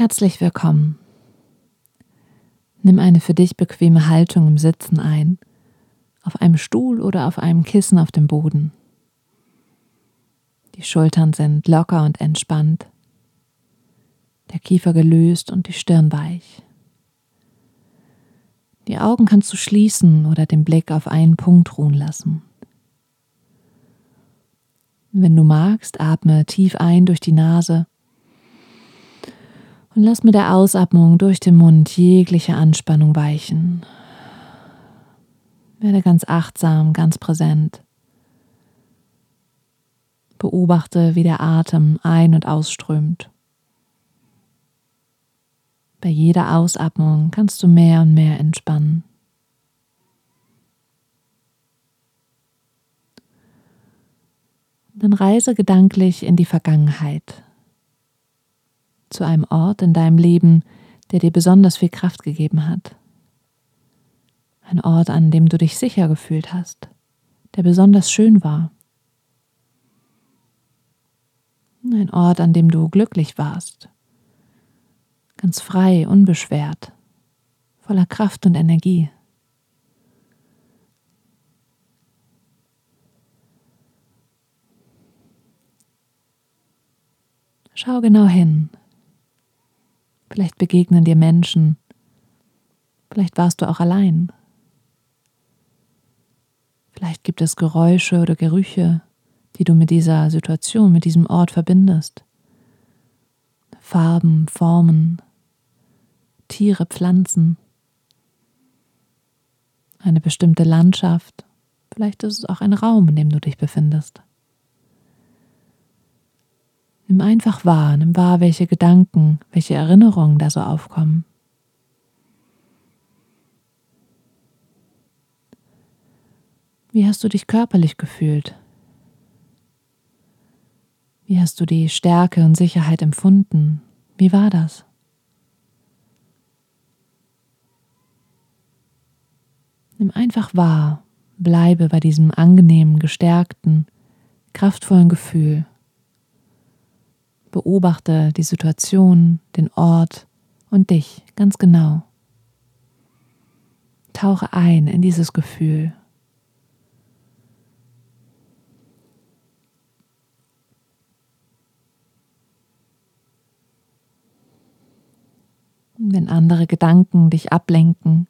Herzlich willkommen. Nimm eine für dich bequeme Haltung im Sitzen ein, auf einem Stuhl oder auf einem Kissen auf dem Boden. Die Schultern sind locker und entspannt, der Kiefer gelöst und die Stirn weich. Die Augen kannst du schließen oder den Blick auf einen Punkt ruhen lassen. Wenn du magst, atme tief ein durch die Nase und lass mit der Ausatmung durch den Mund jegliche Anspannung weichen. Werde ganz achtsam, ganz präsent. Beobachte, wie der Atem ein- und ausströmt. Bei jeder Ausatmung kannst du mehr und mehr entspannen. Dann reise gedanklich in die Vergangenheit zu einem Ort in deinem Leben, der dir besonders viel Kraft gegeben hat. Ein Ort, an dem du dich sicher gefühlt hast, der besonders schön war. Ein Ort, an dem du glücklich warst, ganz frei, unbeschwert, voller Kraft und Energie. Schau genau hin, Vielleicht begegnen dir Menschen. Vielleicht warst du auch allein. Vielleicht gibt es Geräusche oder Gerüche, die du mit dieser Situation, mit diesem Ort verbindest. Farben, Formen, Tiere, Pflanzen, eine bestimmte Landschaft. Vielleicht ist es auch ein Raum, in dem du dich befindest. Nimm einfach wahr, nimm wahr, welche Gedanken, welche Erinnerungen da so aufkommen. Wie hast du dich körperlich gefühlt? Wie hast du die Stärke und Sicherheit empfunden? Wie war das? Nimm einfach wahr, bleibe bei diesem angenehmen, gestärkten, kraftvollen Gefühl. Beobachte die Situation, den Ort und dich ganz genau. Tauche ein in dieses Gefühl. Wenn andere Gedanken dich ablenken,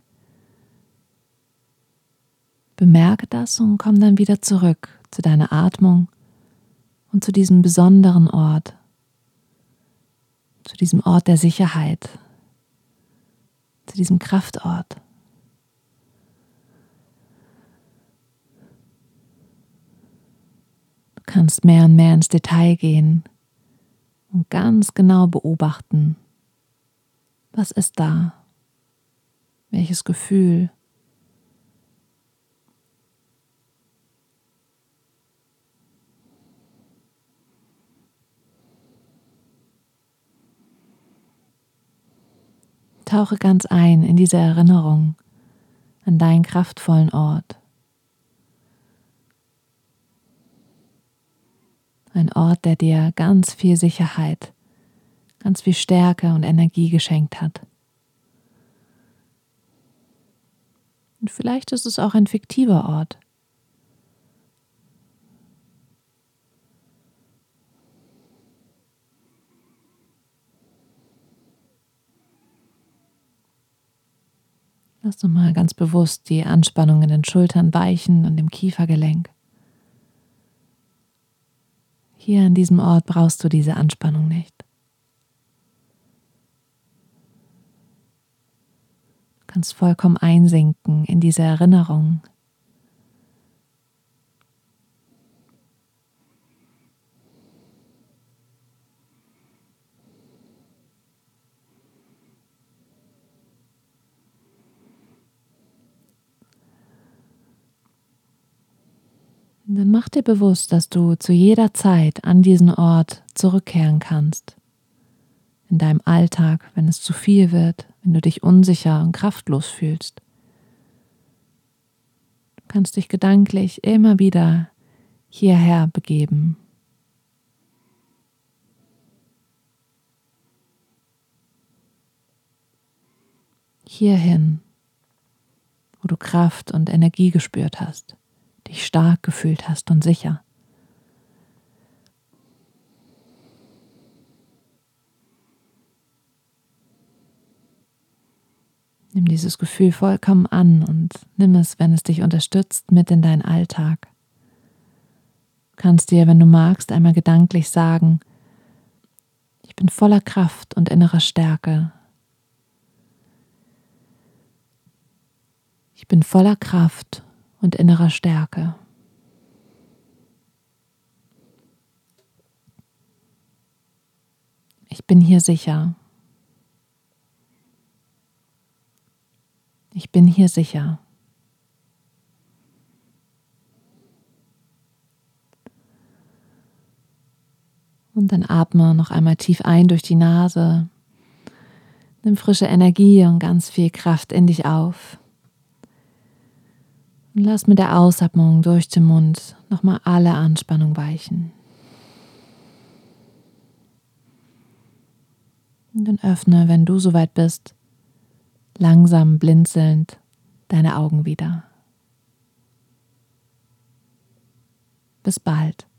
bemerke das und komm dann wieder zurück zu deiner Atmung und zu diesem besonderen Ort, zu diesem Ort der Sicherheit, zu diesem Kraftort. Du kannst mehr und mehr ins Detail gehen und ganz genau beobachten, was ist da, welches Gefühl, Tauche ganz ein in diese Erinnerung an deinen kraftvollen Ort. Ein Ort, der dir ganz viel Sicherheit, ganz viel Stärke und Energie geschenkt hat. Und vielleicht ist es auch ein fiktiver Ort. Lass doch mal ganz bewusst die Anspannung in den Schultern weichen und im Kiefergelenk. Hier an diesem Ort brauchst du diese Anspannung nicht. Du kannst vollkommen einsinken in diese Erinnerung, Dann mach dir bewusst, dass du zu jeder Zeit an diesen Ort zurückkehren kannst. In deinem Alltag, wenn es zu viel wird, wenn du dich unsicher und kraftlos fühlst. Du kannst dich gedanklich immer wieder hierher begeben. hierhin, wo du Kraft und Energie gespürt hast, dich stark gefühlt hast und sicher. Nimm dieses Gefühl vollkommen an und nimm es, wenn es dich unterstützt, mit in deinen Alltag. Du kannst dir, wenn du magst, einmal gedanklich sagen, ich bin voller Kraft und innerer Stärke. Ich bin voller Kraft und innerer Stärke. Ich bin hier sicher. Ich bin hier sicher. Und dann atme noch einmal tief ein durch die Nase. Nimm frische Energie und ganz viel Kraft in dich auf. Und lass mit der Ausatmung durch den Mund nochmal alle Anspannung weichen. Und dann öffne, wenn du soweit bist, langsam blinzelnd deine Augen wieder. Bis bald.